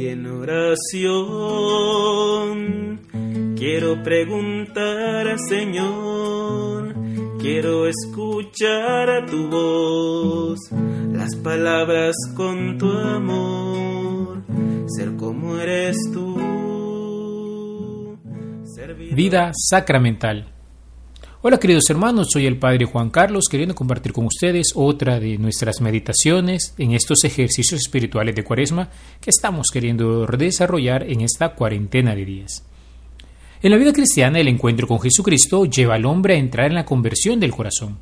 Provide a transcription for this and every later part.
En oración quiero preguntar al Señor, quiero escuchar a tu voz, las palabras con tu amor, ser como eres tú. Vida sacramental. Hola queridos hermanos, soy el Padre Juan Carlos queriendo compartir con ustedes otra de nuestras meditaciones en estos ejercicios espirituales de Cuaresma que estamos queriendo desarrollar en esta cuarentena de días. En la vida cristiana el encuentro con Jesucristo lleva al hombre a entrar en la conversión del corazón.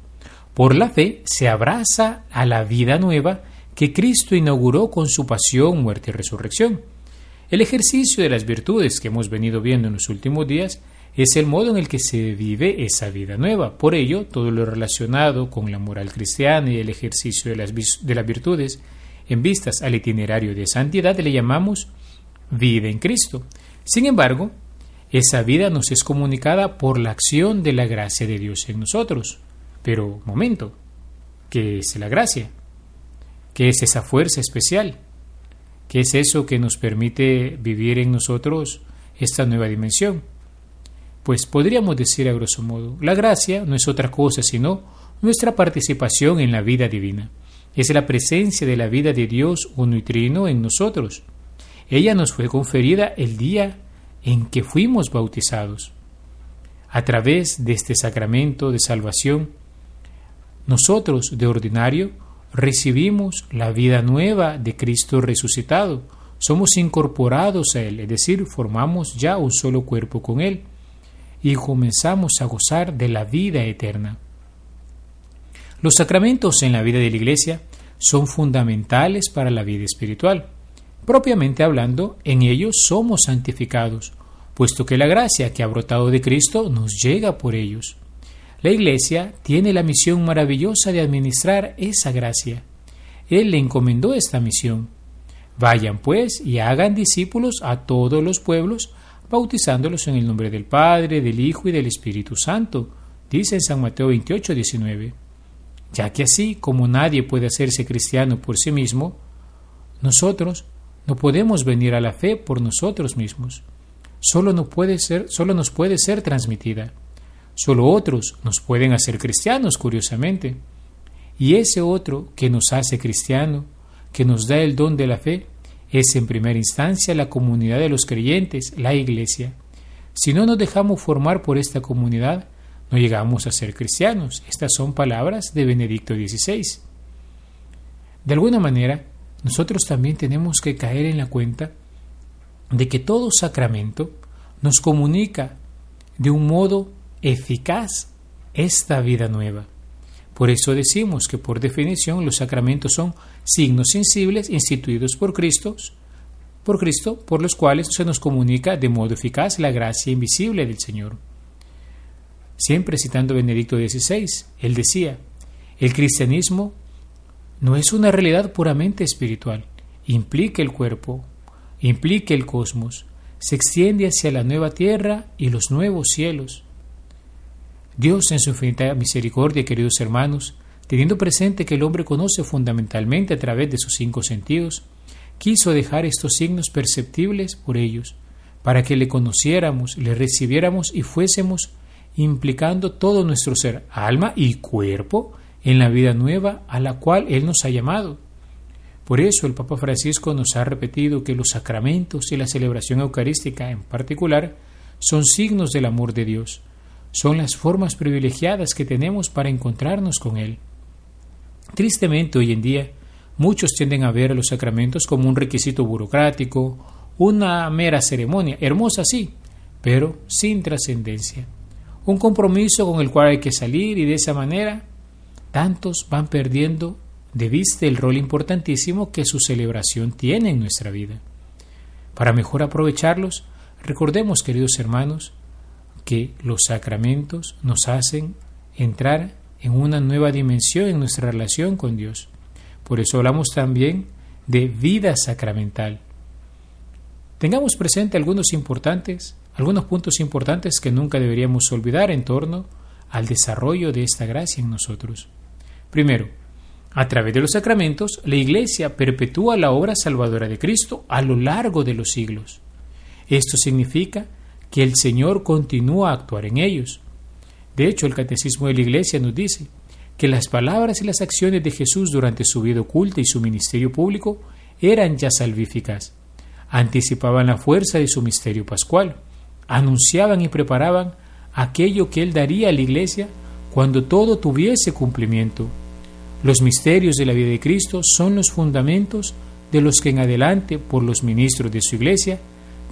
Por la fe se abraza a la vida nueva que Cristo inauguró con su pasión, muerte y resurrección. El ejercicio de las virtudes que hemos venido viendo en los últimos días es el modo en el que se vive esa vida nueva. Por ello, todo lo relacionado con la moral cristiana y el ejercicio de las, de las virtudes en vistas al itinerario de santidad le llamamos vida en Cristo. Sin embargo, esa vida nos es comunicada por la acción de la gracia de Dios en nosotros. Pero, momento, ¿qué es la gracia? ¿Qué es esa fuerza especial? ¿Qué es eso que nos permite vivir en nosotros esta nueva dimensión? Pues podríamos decir a grosso modo, la gracia no es otra cosa sino nuestra participación en la vida divina. Es la presencia de la vida de Dios uno y trino en nosotros. Ella nos fue conferida el día en que fuimos bautizados. A través de este sacramento de salvación, nosotros de ordinario recibimos la vida nueva de Cristo resucitado. Somos incorporados a Él, es decir, formamos ya un solo cuerpo con Él y comenzamos a gozar de la vida eterna. Los sacramentos en la vida de la Iglesia son fundamentales para la vida espiritual. Propiamente hablando, en ellos somos santificados, puesto que la gracia que ha brotado de Cristo nos llega por ellos. La Iglesia tiene la misión maravillosa de administrar esa gracia. Él le encomendó esta misión. Vayan pues y hagan discípulos a todos los pueblos, bautizándolos en el nombre del Padre, del Hijo y del Espíritu Santo, dice en San Mateo 28, 19. Ya que así como nadie puede hacerse cristiano por sí mismo, nosotros no podemos venir a la fe por nosotros mismos. Solo, no puede ser, solo nos puede ser transmitida. Solo otros nos pueden hacer cristianos, curiosamente. Y ese otro que nos hace cristiano, que nos da el don de la fe, es en primera instancia la comunidad de los creyentes, la Iglesia. Si no nos dejamos formar por esta comunidad, no llegamos a ser cristianos. Estas son palabras de Benedicto XVI. De alguna manera, nosotros también tenemos que caer en la cuenta de que todo sacramento nos comunica de un modo eficaz esta vida nueva. Por eso decimos que por definición los sacramentos son signos sensibles instituidos por Cristo, por Cristo, por los cuales se nos comunica de modo eficaz la gracia invisible del Señor. Siempre citando Benedicto XVI, él decía, el cristianismo no es una realidad puramente espiritual, implica el cuerpo, implica el cosmos, se extiende hacia la nueva tierra y los nuevos cielos. Dios en su infinita misericordia, queridos hermanos, teniendo presente que el hombre conoce fundamentalmente a través de sus cinco sentidos, quiso dejar estos signos perceptibles por ellos, para que le conociéramos, le recibiéramos y fuésemos implicando todo nuestro ser, alma y cuerpo, en la vida nueva a la cual Él nos ha llamado. Por eso el Papa Francisco nos ha repetido que los sacramentos y la celebración eucarística en particular son signos del amor de Dios, son las formas privilegiadas que tenemos para encontrarnos con Él. Tristemente hoy en día muchos tienden a ver los sacramentos como un requisito burocrático, una mera ceremonia, hermosa sí, pero sin trascendencia. Un compromiso con el cual hay que salir y de esa manera tantos van perdiendo de vista el rol importantísimo que su celebración tiene en nuestra vida. Para mejor aprovecharlos, recordemos, queridos hermanos, que los sacramentos nos hacen entrar en una nueva dimensión en nuestra relación con Dios. Por eso hablamos también de vida sacramental. Tengamos presente algunos importantes, algunos puntos importantes que nunca deberíamos olvidar en torno al desarrollo de esta gracia en nosotros. Primero, A través de los sacramentos, la Iglesia perpetúa la obra salvadora de Cristo a lo largo de los siglos. Esto significa que el Señor continúa a actuar en ellos. De hecho, el Catecismo de la Iglesia nos dice que las palabras y las acciones de Jesús durante su vida oculta y su ministerio público eran ya salvíficas, anticipaban la fuerza de su misterio pascual, anunciaban y preparaban aquello que Él daría a la Iglesia cuando todo tuviese cumplimiento. Los misterios de la vida de Cristo son los fundamentos de los que en adelante, por los ministros de su Iglesia,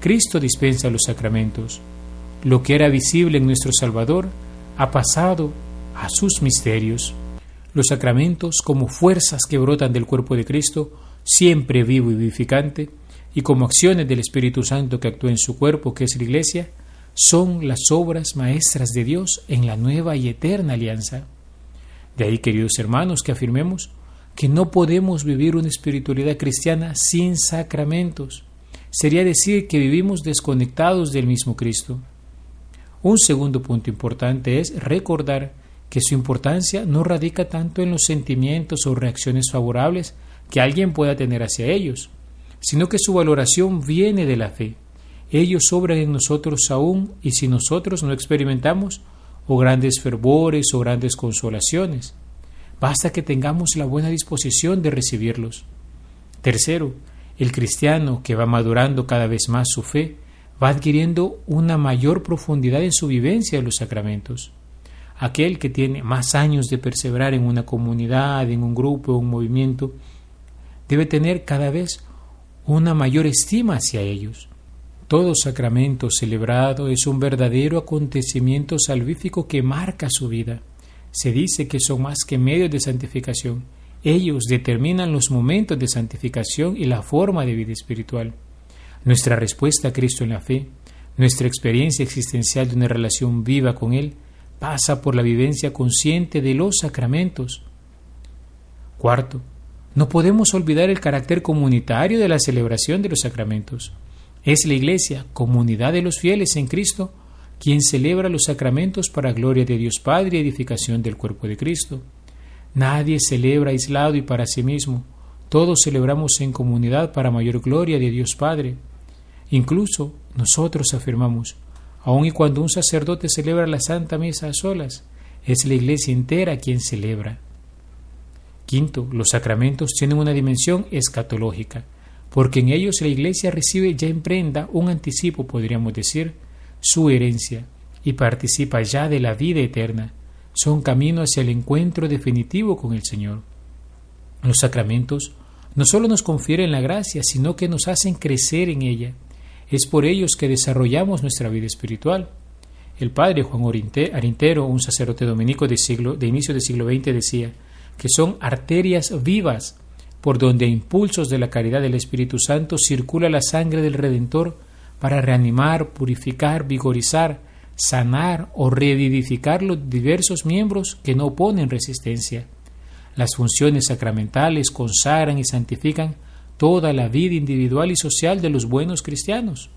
Cristo dispensa los sacramentos. Lo que era visible en nuestro Salvador ha pasado a sus misterios. Los sacramentos, como fuerzas que brotan del cuerpo de Cristo, siempre vivo y vivificante, y como acciones del Espíritu Santo que actúa en su cuerpo, que es la Iglesia, son las obras maestras de Dios en la nueva y eterna alianza. De ahí, queridos hermanos, que afirmemos que no podemos vivir una espiritualidad cristiana sin sacramentos. Sería decir que vivimos desconectados del mismo Cristo. Un segundo punto importante es recordar que su importancia no radica tanto en los sentimientos o reacciones favorables que alguien pueda tener hacia ellos, sino que su valoración viene de la fe. Ellos obran en nosotros aún y si nosotros no experimentamos o grandes fervores o grandes consolaciones, basta que tengamos la buena disposición de recibirlos. Tercero, el cristiano que va madurando cada vez más su fe va adquiriendo una mayor profundidad en su vivencia de los sacramentos. Aquel que tiene más años de perseverar en una comunidad, en un grupo, en un movimiento, debe tener cada vez una mayor estima hacia ellos. Todo sacramento celebrado es un verdadero acontecimiento salvífico que marca su vida. Se dice que son más que medios de santificación. Ellos determinan los momentos de santificación y la forma de vida espiritual. Nuestra respuesta a Cristo en la fe, nuestra experiencia existencial de una relación viva con Él, pasa por la vivencia consciente de los sacramentos. Cuarto, no podemos olvidar el carácter comunitario de la celebración de los sacramentos. Es la Iglesia, comunidad de los fieles en Cristo, quien celebra los sacramentos para gloria de Dios Padre y edificación del cuerpo de Cristo. Nadie celebra aislado y para sí mismo. Todos celebramos en comunidad para mayor gloria de Dios Padre. Incluso nosotros afirmamos, aun y cuando un sacerdote celebra la Santa Misa a solas, es la Iglesia entera quien celebra. Quinto, los sacramentos tienen una dimensión escatológica, porque en ellos la Iglesia recibe ya en prenda un anticipo, podríamos decir, su herencia, y participa ya de la vida eterna. Son camino hacia el encuentro definitivo con el Señor. Los sacramentos no solo nos confieren la gracia, sino que nos hacen crecer en ella. Es por ellos que desarrollamos nuestra vida espiritual. El padre Juan Arintero, un sacerdote dominico de, siglo, de inicio del siglo XX, decía que son arterias vivas por donde a impulsos de la caridad del Espíritu Santo circula la sangre del Redentor para reanimar, purificar, vigorizar, sanar o revivificar los diversos miembros que no oponen resistencia. Las funciones sacramentales consagran y santifican toda la vida individual y social de los buenos cristianos.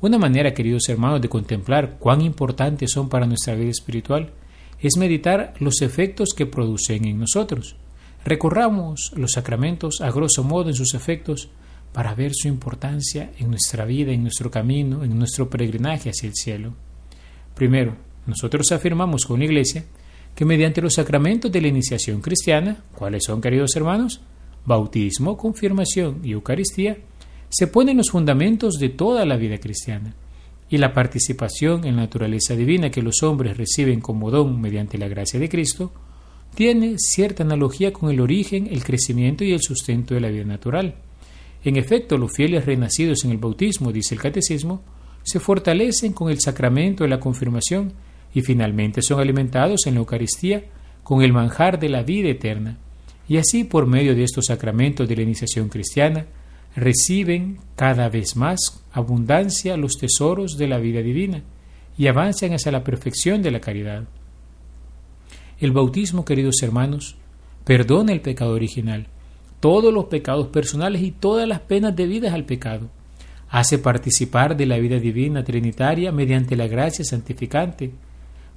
Una manera, queridos hermanos, de contemplar cuán importantes son para nuestra vida espiritual es meditar los efectos que producen en nosotros. Recorramos los sacramentos a grosso modo en sus efectos para ver su importancia en nuestra vida, en nuestro camino, en nuestro peregrinaje hacia el cielo. Primero, nosotros afirmamos con la Iglesia que mediante los sacramentos de la iniciación cristiana, ¿cuáles son, queridos hermanos? Bautismo, confirmación y Eucaristía, se ponen los fundamentos de toda la vida cristiana y la participación en la naturaleza divina que los hombres reciben como don mediante la gracia de Cristo, tiene cierta analogía con el origen, el crecimiento y el sustento de la vida natural. En efecto, los fieles renacidos en el bautismo, dice el catecismo, se fortalecen con el sacramento de la confirmación y finalmente son alimentados en la Eucaristía con el manjar de la vida eterna. Y así, por medio de estos sacramentos de la iniciación cristiana, reciben cada vez más abundancia los tesoros de la vida divina y avanzan hacia la perfección de la caridad. El bautismo, queridos hermanos, perdona el pecado original, todos los pecados personales y todas las penas debidas al pecado. Hace participar de la vida divina trinitaria mediante la gracia santificante.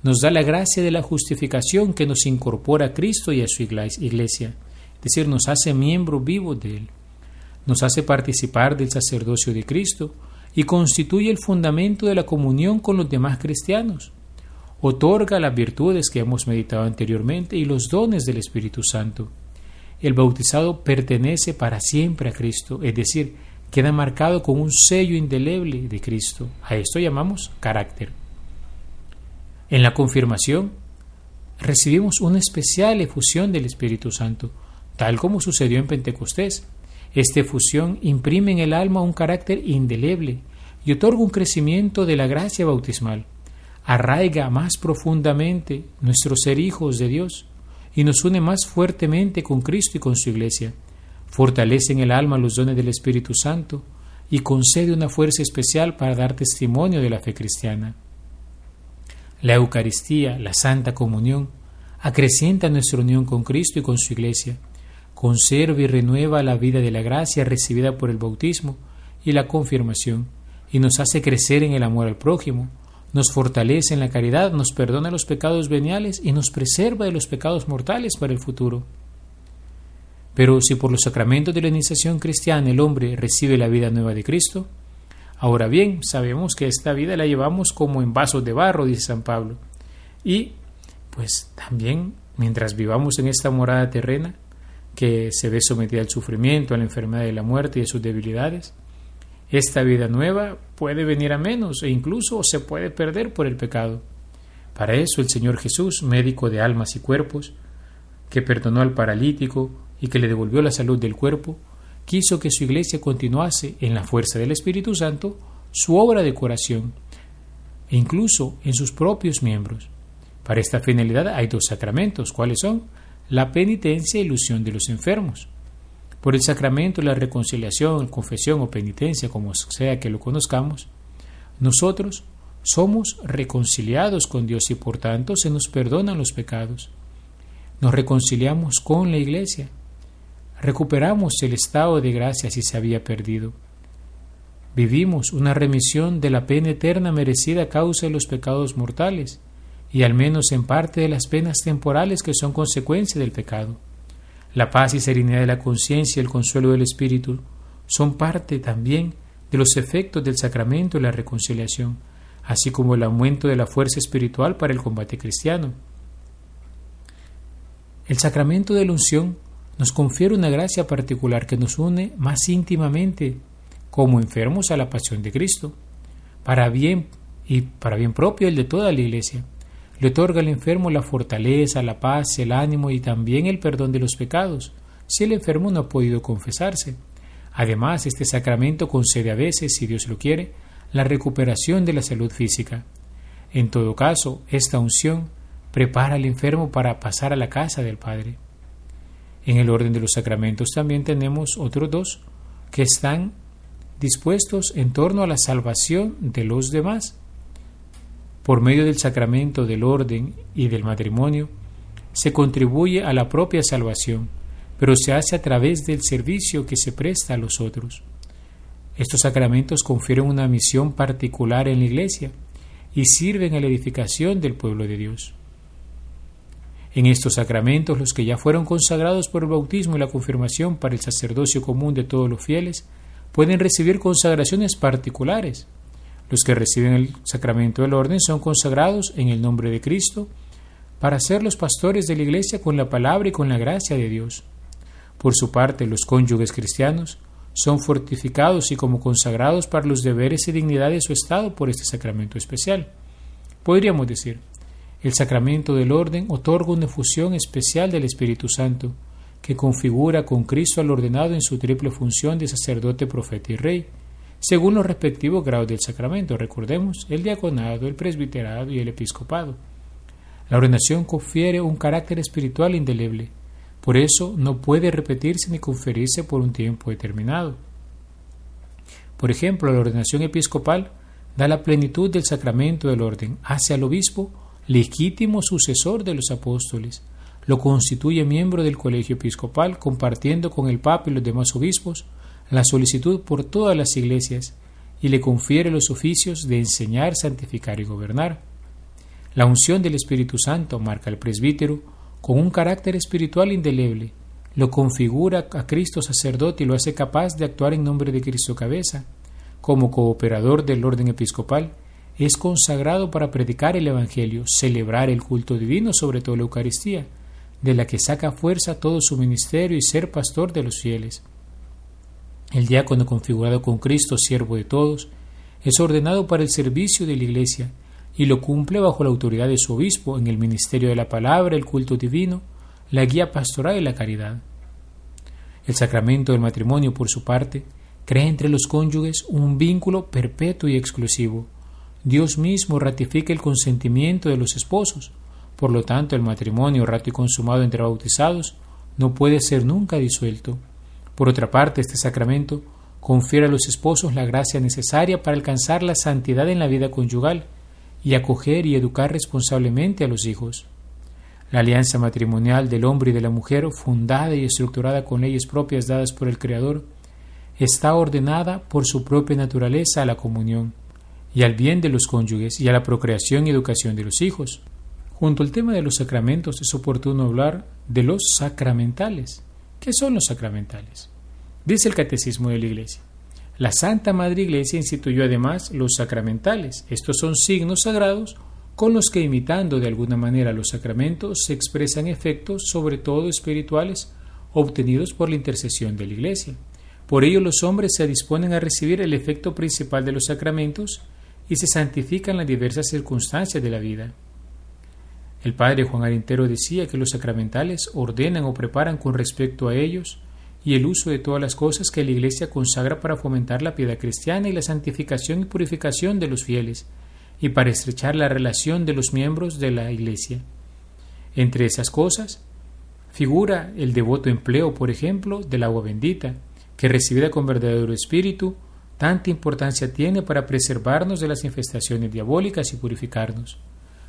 Nos da la gracia de la justificación que nos incorpora a Cristo y a su iglesia decir, nos hace miembro vivo de Él, nos hace participar del sacerdocio de Cristo y constituye el fundamento de la comunión con los demás cristianos. Otorga las virtudes que hemos meditado anteriormente y los dones del Espíritu Santo. El bautizado pertenece para siempre a Cristo, es decir, queda marcado con un sello indeleble de Cristo. A esto llamamos carácter. En la confirmación recibimos una especial efusión del Espíritu Santo, tal como sucedió en Pentecostés. Esta efusión imprime en el alma un carácter indeleble y otorga un crecimiento de la gracia bautismal. Arraiga más profundamente nuestro ser hijos de Dios y nos une más fuertemente con Cristo y con su Iglesia. Fortalece en el alma los dones del Espíritu Santo y concede una fuerza especial para dar testimonio de la fe cristiana. La Eucaristía, la Santa Comunión, acrecienta nuestra unión con Cristo y con su Iglesia, conserva y renueva la vida de la gracia recibida por el bautismo y la confirmación, y nos hace crecer en el amor al prójimo, nos fortalece en la caridad, nos perdona los pecados veniales y nos preserva de los pecados mortales para el futuro. Pero si por los sacramentos de la iniciación cristiana el hombre recibe la vida nueva de Cristo, ahora bien, sabemos que esta vida la llevamos como en vasos de barro, dice San Pablo. Y pues también, mientras vivamos en esta morada terrena, que se ve sometida al sufrimiento, a la enfermedad y la muerte y a sus debilidades, esta vida nueva puede venir a menos e incluso se puede perder por el pecado. Para eso el Señor Jesús, médico de almas y cuerpos, que perdonó al paralítico y que le devolvió la salud del cuerpo, quiso que su iglesia continuase en la fuerza del Espíritu Santo su obra de curación, e incluso en sus propios miembros. Para esta finalidad hay dos sacramentos, ¿cuáles son? La penitencia y ilusión de los enfermos. Por el sacramento la reconciliación, confesión o penitencia, como sea que lo conozcamos, nosotros somos reconciliados con Dios y por tanto se nos perdonan los pecados. Nos reconciliamos con la Iglesia. Recuperamos el estado de gracia si se había perdido. Vivimos una remisión de la pena eterna merecida a causa de los pecados mortales y al menos en parte de las penas temporales que son consecuencia del pecado. La paz y serenidad de la conciencia y el consuelo del espíritu son parte también de los efectos del sacramento de la reconciliación, así como el aumento de la fuerza espiritual para el combate cristiano. El sacramento de la unción nos confiere una gracia particular que nos une más íntimamente como enfermos a la pasión de Cristo, para bien y para bien propio el de toda la Iglesia. Le otorga al enfermo la fortaleza, la paz, el ánimo y también el perdón de los pecados, si el enfermo no ha podido confesarse. Además, este sacramento concede a veces, si Dios lo quiere, la recuperación de la salud física. En todo caso, esta unción prepara al enfermo para pasar a la casa del Padre. En el orden de los sacramentos también tenemos otros dos que están dispuestos en torno a la salvación de los demás. Por medio del sacramento del orden y del matrimonio, se contribuye a la propia salvación, pero se hace a través del servicio que se presta a los otros. Estos sacramentos confieren una misión particular en la Iglesia y sirven a la edificación del pueblo de Dios. En estos sacramentos, los que ya fueron consagrados por el bautismo y la confirmación para el sacerdocio común de todos los fieles, pueden recibir consagraciones particulares, los que reciben el sacramento del orden son consagrados en el nombre de Cristo para ser los pastores de la Iglesia con la palabra y con la gracia de Dios. Por su parte, los cónyuges cristianos son fortificados y como consagrados para los deberes y dignidad de su estado por este sacramento especial. Podríamos decir, el sacramento del orden otorga una efusión especial del Espíritu Santo, que configura con Cristo al ordenado en su triple función de sacerdote, profeta y rey, según los respectivos grados del sacramento. Recordemos el diaconado, el presbiterado y el episcopado. La ordenación confiere un carácter espiritual indeleble, por eso no puede repetirse ni conferirse por un tiempo determinado. Por ejemplo, la ordenación episcopal da la plenitud del sacramento del orden, hace al obispo legítimo sucesor de los apóstoles, lo constituye miembro del colegio episcopal, compartiendo con el Papa y los demás obispos la solicitud por todas las iglesias y le confiere los oficios de enseñar, santificar y gobernar. La unción del Espíritu Santo marca al presbítero con un carácter espiritual indeleble, lo configura a Cristo sacerdote y lo hace capaz de actuar en nombre de Cristo cabeza. Como cooperador del orden episcopal, es consagrado para predicar el Evangelio, celebrar el culto divino, sobre todo la Eucaristía, de la que saca fuerza todo su ministerio y ser pastor de los fieles. El diácono configurado con Cristo, siervo de todos, es ordenado para el servicio de la Iglesia y lo cumple bajo la autoridad de su obispo en el ministerio de la palabra, el culto divino, la guía pastoral y la caridad. El sacramento del matrimonio, por su parte, crea entre los cónyuges un vínculo perpetuo y exclusivo. Dios mismo ratifica el consentimiento de los esposos, por lo tanto el matrimonio rato y consumado entre bautizados no puede ser nunca disuelto. Por otra parte, este sacramento confiere a los esposos la gracia necesaria para alcanzar la santidad en la vida conyugal y acoger y educar responsablemente a los hijos. La alianza matrimonial del hombre y de la mujer, fundada y estructurada con leyes propias dadas por el Creador, está ordenada por su propia naturaleza a la comunión y al bien de los cónyuges y a la procreación y educación de los hijos. Junto al tema de los sacramentos es oportuno hablar de los sacramentales. ¿Qué son los sacramentales? Dice el Catecismo de la Iglesia. La Santa Madre Iglesia instituyó además los sacramentales. Estos son signos sagrados con los que imitando de alguna manera los sacramentos se expresan efectos, sobre todo espirituales, obtenidos por la intercesión de la Iglesia. Por ello los hombres se disponen a recibir el efecto principal de los sacramentos y se santifican las diversas circunstancias de la vida. El padre Juan Arintero decía que los sacramentales ordenan o preparan con respecto a ellos y el uso de todas las cosas que la Iglesia consagra para fomentar la piedad cristiana y la santificación y purificación de los fieles, y para estrechar la relación de los miembros de la Iglesia. Entre esas cosas figura el devoto empleo, por ejemplo, del agua bendita, que recibida con verdadero espíritu, tanta importancia tiene para preservarnos de las infestaciones diabólicas y purificarnos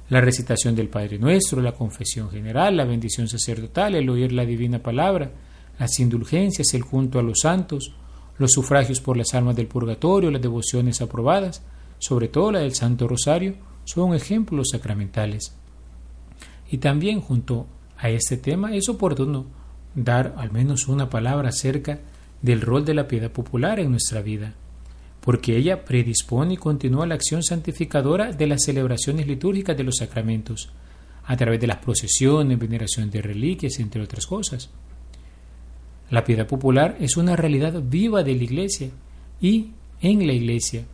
la recitación del Padre Nuestro, la confesión general, la bendición sacerdotal, el oír la divina palabra, las indulgencias, el junto a los santos, los sufragios por las almas del purgatorio, las devociones aprobadas, sobre todo la del Santo Rosario, son ejemplos sacramentales. Y también junto a este tema es oportuno dar al menos una palabra acerca del rol de la piedad popular en nuestra vida porque ella predispone y continúa la acción santificadora de las celebraciones litúrgicas de los sacramentos, a través de las procesiones, veneración de reliquias, entre otras cosas. La piedad popular es una realidad viva de la Iglesia y en la Iglesia.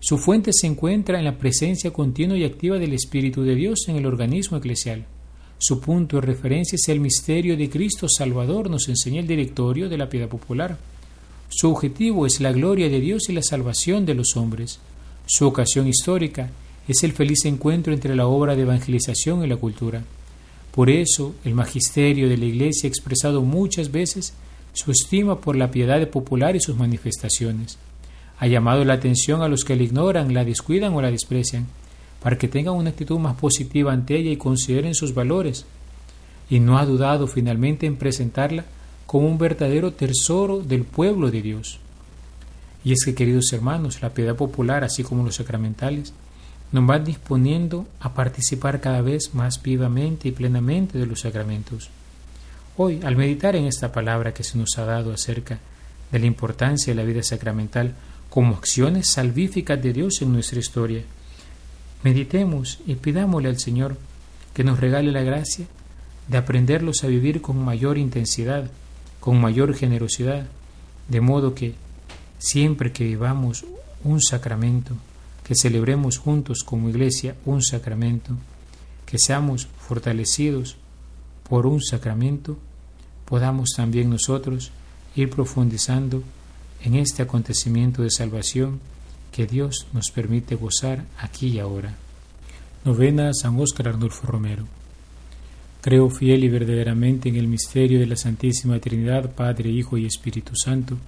Su fuente se encuentra en la presencia continua y activa del Espíritu de Dios en el organismo eclesial. Su punto de referencia es el misterio de Cristo Salvador, nos enseña el directorio de la piedad popular. Su objetivo es la gloria de Dios y la salvación de los hombres. Su ocasión histórica es el feliz encuentro entre la obra de evangelización y la cultura. Por eso, el magisterio de la Iglesia ha expresado muchas veces su estima por la piedad popular y sus manifestaciones. Ha llamado la atención a los que la ignoran, la descuidan o la desprecian, para que tengan una actitud más positiva ante ella y consideren sus valores. Y no ha dudado finalmente en presentarla como un verdadero tesoro del pueblo de Dios. Y es que, queridos hermanos, la piedad popular, así como los sacramentales, nos van disponiendo a participar cada vez más vivamente y plenamente de los sacramentos. Hoy, al meditar en esta palabra que se nos ha dado acerca de la importancia de la vida sacramental como acciones salvíficas de Dios en nuestra historia, meditemos y pidámosle al Señor que nos regale la gracia de aprenderlos a vivir con mayor intensidad, con mayor generosidad, de modo que siempre que vivamos un sacramento, que celebremos juntos como iglesia un sacramento, que seamos fortalecidos por un sacramento, podamos también nosotros ir profundizando en este acontecimiento de salvación que Dios nos permite gozar aquí y ahora. Novena San Óscar Arnulfo Romero. Creo fiel y verdaderamente en el misterio de la Santísima Trinidad, Padre, Hijo y Espíritu Santo,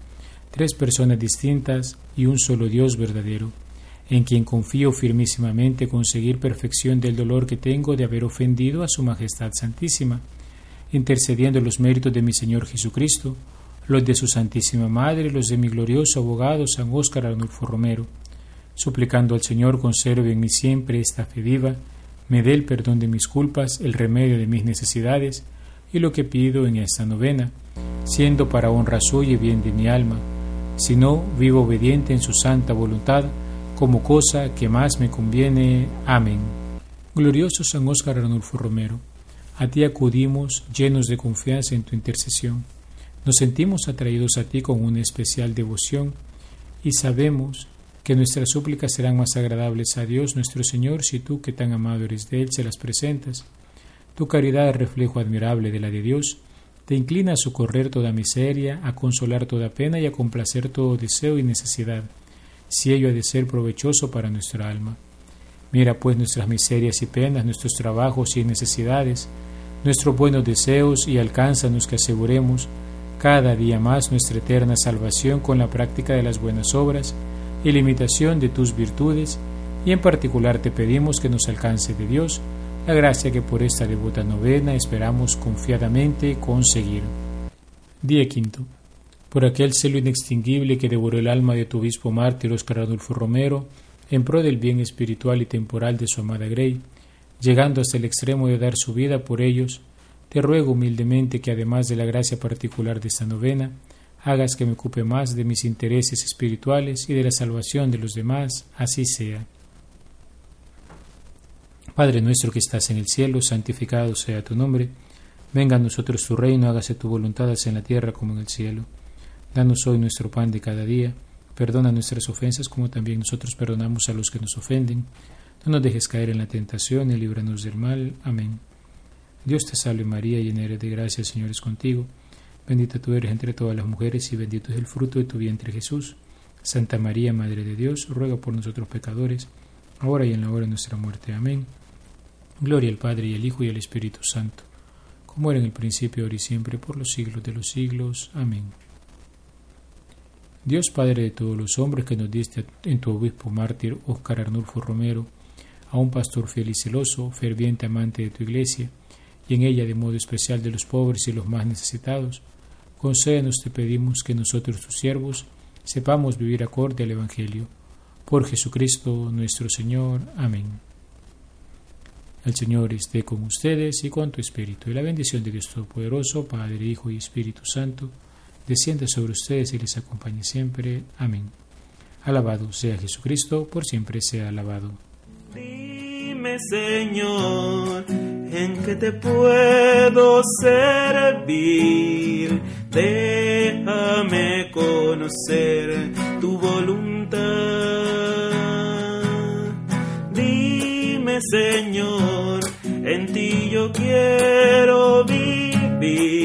tres personas distintas y un solo Dios verdadero, en quien confío firmísimamente conseguir perfección del dolor que tengo de haber ofendido a Su Majestad Santísima, intercediendo los méritos de mi Señor Jesucristo, los de su Santísima Madre, los de mi glorioso abogado San Óscar Arnulfo Romero, suplicando al Señor conserve en mí siempre esta fe viva, me dé el perdón de mis culpas, el remedio de mis necesidades, y lo que pido en esta novena, siendo para honra suya y bien de mi alma, sino vivo obediente en su santa voluntad, como cosa que más me conviene. Amén. Glorioso San Óscar Arnulfo Romero, a ti acudimos llenos de confianza en tu intercesión. Nos sentimos atraídos a ti con una especial devoción y sabemos que nuestras súplicas serán más agradables a Dios nuestro Señor si tú, que tan amado eres de Él, se las presentas. Tu caridad reflejo admirable de la de Dios, te inclina a socorrer toda miseria, a consolar toda pena y a complacer todo deseo y necesidad, si ello ha de ser provechoso para nuestra alma. Mira pues nuestras miserias y penas, nuestros trabajos y necesidades, nuestros buenos deseos y alcánzanos que aseguremos cada día más nuestra eterna salvación con la práctica de las buenas obras y la imitación de tus virtudes, y en particular te pedimos que nos alcance de Dios la gracia que por esta devota novena esperamos confiadamente conseguir. Día quinto. Por aquel celo inextinguible que devoró el alma de tu obispo mártir Oscar Adolfo Romero, en pro del bien espiritual y temporal de su amada Grey, llegando hasta el extremo de dar su vida por ellos, te ruego humildemente que además de la gracia particular de esta novena, hagas que me ocupe más de mis intereses espirituales y de la salvación de los demás, así sea. Padre nuestro que estás en el cielo, santificado sea tu nombre, venga a nosotros tu reino, hágase tu voluntad así en la tierra como en el cielo. Danos hoy nuestro pan de cada día, perdona nuestras ofensas como también nosotros perdonamos a los que nos ofenden no nos dejes caer en la tentación y líbranos del mal. Amén. Dios te salve María, llena eres de gracia, el Señor es contigo. Bendita tú eres entre todas las mujeres y bendito es el fruto de tu vientre Jesús. Santa María, Madre de Dios, ruega por nosotros pecadores, ahora y en la hora de nuestra muerte. Amén. Gloria al Padre y al Hijo y al Espíritu Santo, como era en el principio, ahora y siempre, por los siglos de los siglos. Amén. Dios Padre de todos los hombres que nos diste en tu obispo mártir Óscar Arnulfo Romero, a un pastor fiel y celoso, ferviente amante de tu iglesia, y en ella de modo especial de los pobres y los más necesitados, concédenos te pedimos que nosotros tus siervos sepamos vivir acorde al Evangelio. Por Jesucristo nuestro Señor. Amén. El Señor esté con ustedes y con tu Espíritu, y la bendición de Dios Todopoderoso, Padre, Hijo y Espíritu Santo, descienda sobre ustedes y les acompañe siempre. Amén. Alabado sea Jesucristo, por siempre sea alabado. Dime, Señor, en qué te puedo servir. Déjame conocer tu voluntad. Dime, Señor, en ti yo quiero vivir.